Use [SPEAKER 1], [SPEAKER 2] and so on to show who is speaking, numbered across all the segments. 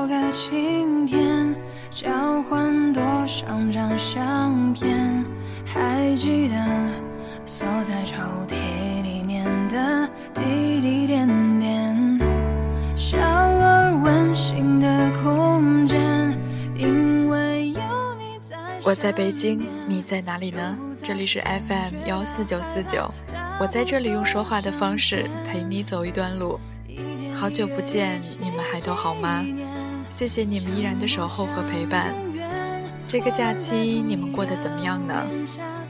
[SPEAKER 1] 要用多个晴天，交换多少张相片？还记得锁在抽屉里面的滴滴点点，小而温馨的空间，因为有你在。
[SPEAKER 2] 我在北京，你在哪里呢？这里是 FM 幺四九四九，我在这里用说话的方式陪你走一段路。好久不见，你们还都好吗？谢谢你们依然的守候和陪伴。这个假期你们过得怎么样呢？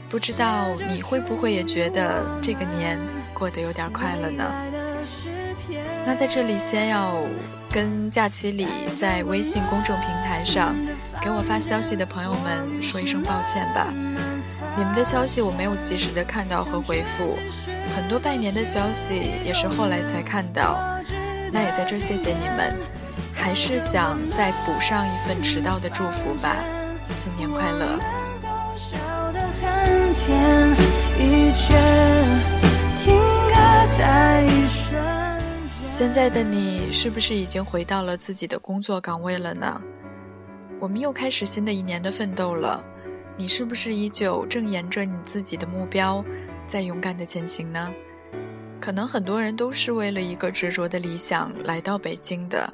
[SPEAKER 2] 不知道你会不会也觉得这个年过得有点快乐呢？那在这里先要跟假期里在微信公众平台上给我发消息的朋友们说一声抱歉吧。你们的消息我没有及时的看到和回复，很多拜年的消息也是后来才看到。那也在这谢谢你们，还是想再补上一份迟到的祝福吧，新年快乐！现在的你是不是已经回到了自己的工作岗位了呢？我们又开始新的一年的奋斗了，你是不是依旧正沿着你自己的目标在勇敢的前行呢？可能很多人都是为了一个执着的理想来到北京的，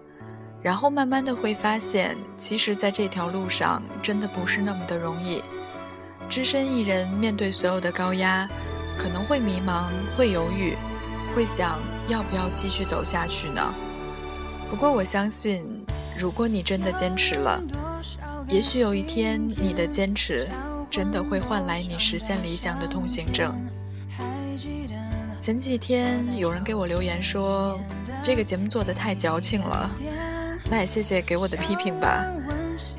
[SPEAKER 2] 然后慢慢的会发现，其实在这条路上真的不是那么的容易。只身一人面对所有的高压，可能会迷茫，会犹豫，会想要不要继续走下去呢？不过我相信，如果你真的坚持了，也许有一天你的坚持真的会换来你实现理想的通行证。前几天有人给我留言说，这个节目做的太矫情了，那也谢谢给我的批评吧。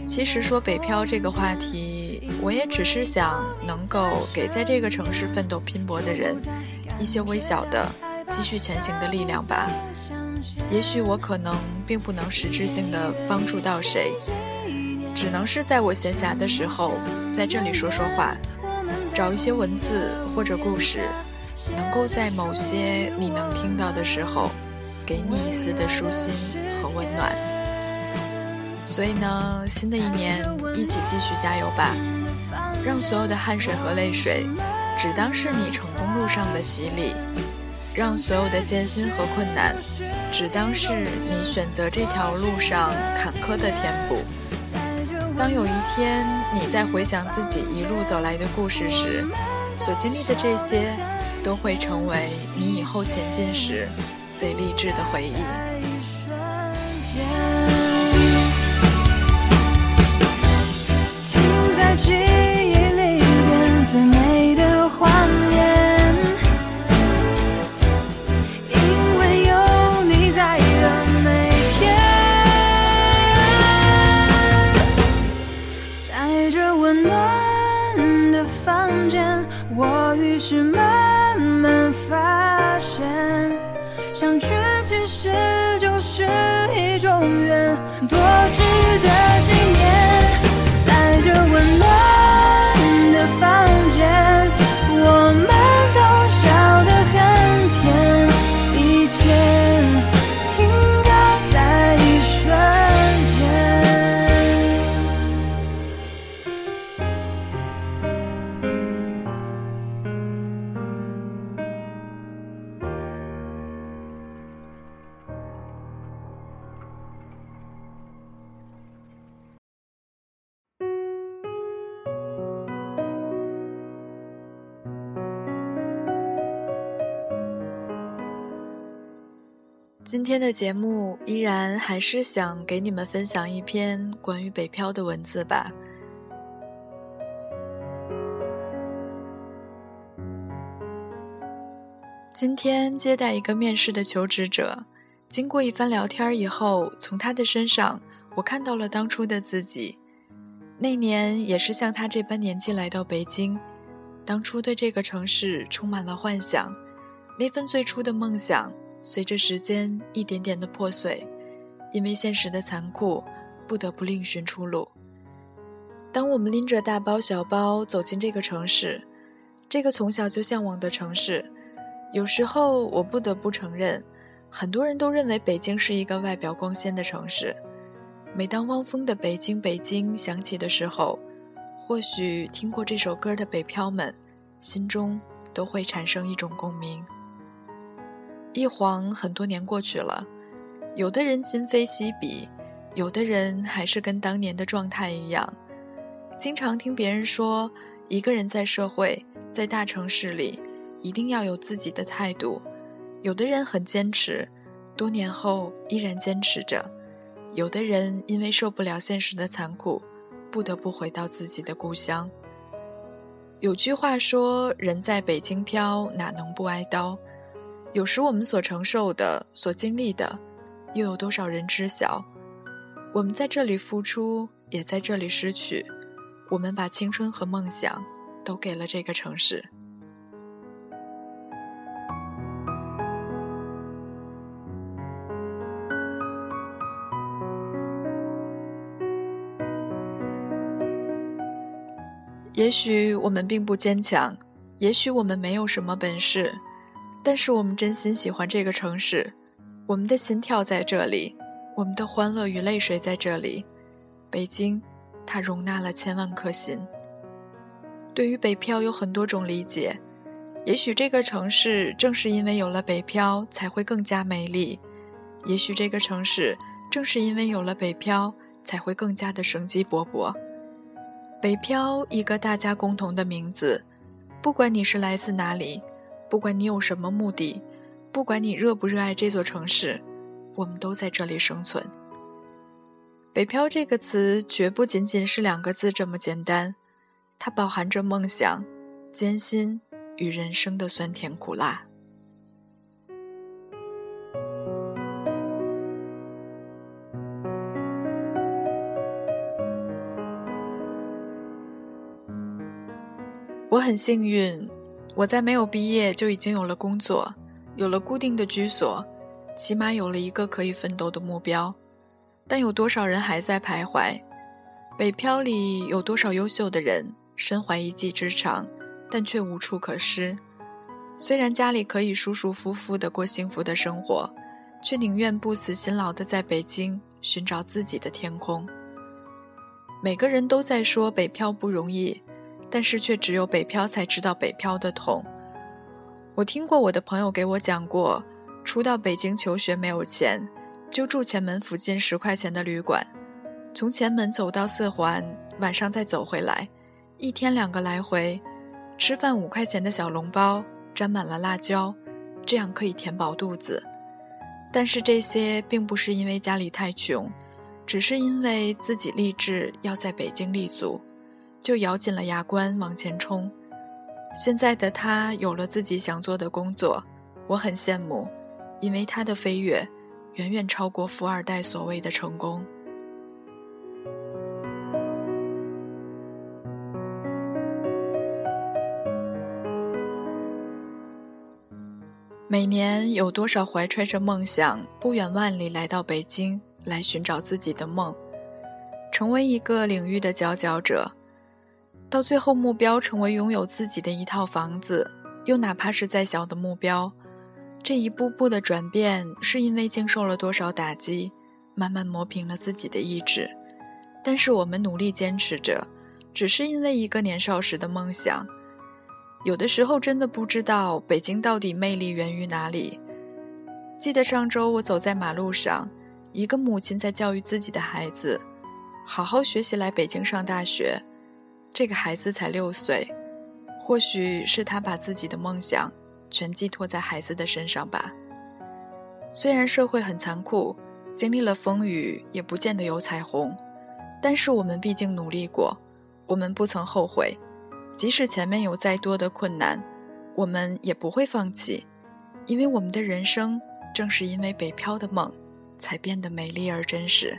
[SPEAKER 2] 其实说北漂这个话题，我也只是想能够给在这个城市奋斗拼搏的人一些微小的继续前行的力量吧。也许我可能并不能实质性的帮助到谁，只能是在我闲暇的时候在这里说说话，找一些文字或者故事。能够在某些你能听到的时候，给你一丝的舒心和温暖。所以呢，新的一年一起继续加油吧，让所有的汗水和泪水，只当是你成功路上的洗礼；让所有的艰辛和困难，只当是你选择这条路上坎坷的填补。当有一天你在回想自己一路走来的故事时，所经历的这些。都会成为你以后前进时最励志的回忆。
[SPEAKER 1] 记忆里边最美的画面，因为有你在的每天，在这温暖的房间，我于是慢慢。发现，相聚其实就是一种缘，多值得纪念。
[SPEAKER 2] 今天的节目依然还是想给你们分享一篇关于北漂的文字吧。今天接待一个面试的求职者，经过一番聊天以后，从他的身上我看到了当初的自己。那年也是像他这般年纪来到北京，当初对这个城市充满了幻想，那份最初的梦想。随着时间一点点的破碎，因为现实的残酷，不得不另寻出路。当我们拎着大包小包走进这个城市，这个从小就向往的城市，有时候我不得不承认，很多人都认为北京是一个外表光鲜的城市。每当汪峰的《北京北京》响起的时候，或许听过这首歌的北漂们，心中都会产生一种共鸣。一晃很多年过去了，有的人今非昔比，有的人还是跟当年的状态一样。经常听别人说，一个人在社会，在大城市里，一定要有自己的态度。有的人很坚持，多年后依然坚持着。有的人因为受不了现实的残酷，不得不回到自己的故乡。有句话说：“人在北京飘，哪能不挨刀？”有时我们所承受的、所经历的，又有多少人知晓？我们在这里付出，也在这里失去。我们把青春和梦想都给了这个城市。也许我们并不坚强，也许我们没有什么本事，但是我们真心喜欢这个城市，我们的心跳在这里，我们的欢乐与泪水在这里。北京，它容纳了千万颗心。对于北漂有很多种理解，也许这个城市正是因为有了北漂才会更加美丽，也许这个城市正是因为有了北漂才会更加的生机勃勃。北漂，一个大家共同的名字。不管你是来自哪里，不管你有什么目的，不管你热不热爱这座城市，我们都在这里生存。北漂这个词绝不仅仅是两个字这么简单，它饱含着梦想、艰辛与人生的酸甜苦辣。我很幸运，我在没有毕业就已经有了工作，有了固定的居所，起码有了一个可以奋斗的目标。但有多少人还在徘徊？北漂里有多少优秀的人身怀一技之长，但却无处可施？虽然家里可以舒舒服服地过幸福的生活，却宁愿不辞辛劳地在北京寻找自己的天空。每个人都在说北漂不容易。但是却只有北漂才知道北漂的痛。我听过我的朋友给我讲过，初到北京求学没有钱，就住前门附近十块钱的旅馆，从前门走到四环，晚上再走回来，一天两个来回，吃饭五块钱的小笼包，沾满了辣椒，这样可以填饱肚子。但是这些并不是因为家里太穷，只是因为自己立志要在北京立足。就咬紧了牙关往前冲。现在的他有了自己想做的工作，我很羡慕，因为他的飞跃远远超过富二代所谓的成功。每年有多少怀揣着梦想，不远万里来到北京来寻找自己的梦，成为一个领域的佼佼者。到最后，目标成为拥有自己的一套房子，又哪怕是再小的目标，这一步步的转变，是因为经受了多少打击，慢慢磨平了自己的意志。但是我们努力坚持着，只是因为一个年少时的梦想。有的时候真的不知道北京到底魅力源于哪里。记得上周我走在马路上，一个母亲在教育自己的孩子，好好学习，来北京上大学。这个孩子才六岁，或许是他把自己的梦想全寄托在孩子的身上吧。虽然社会很残酷，经历了风雨也不见得有彩虹，但是我们毕竟努力过，我们不曾后悔。即使前面有再多的困难，我们也不会放弃，因为我们的人生正是因为北漂的梦，才变得美丽而真实。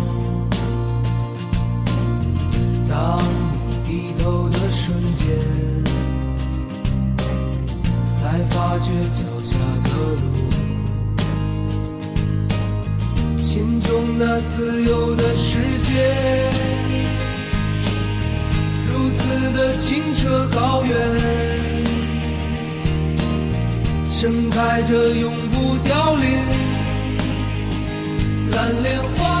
[SPEAKER 3] 低头的瞬间，才发觉脚下的路。心中那自由的世界，如此的清澈高远，盛开着永不凋零蓝莲花。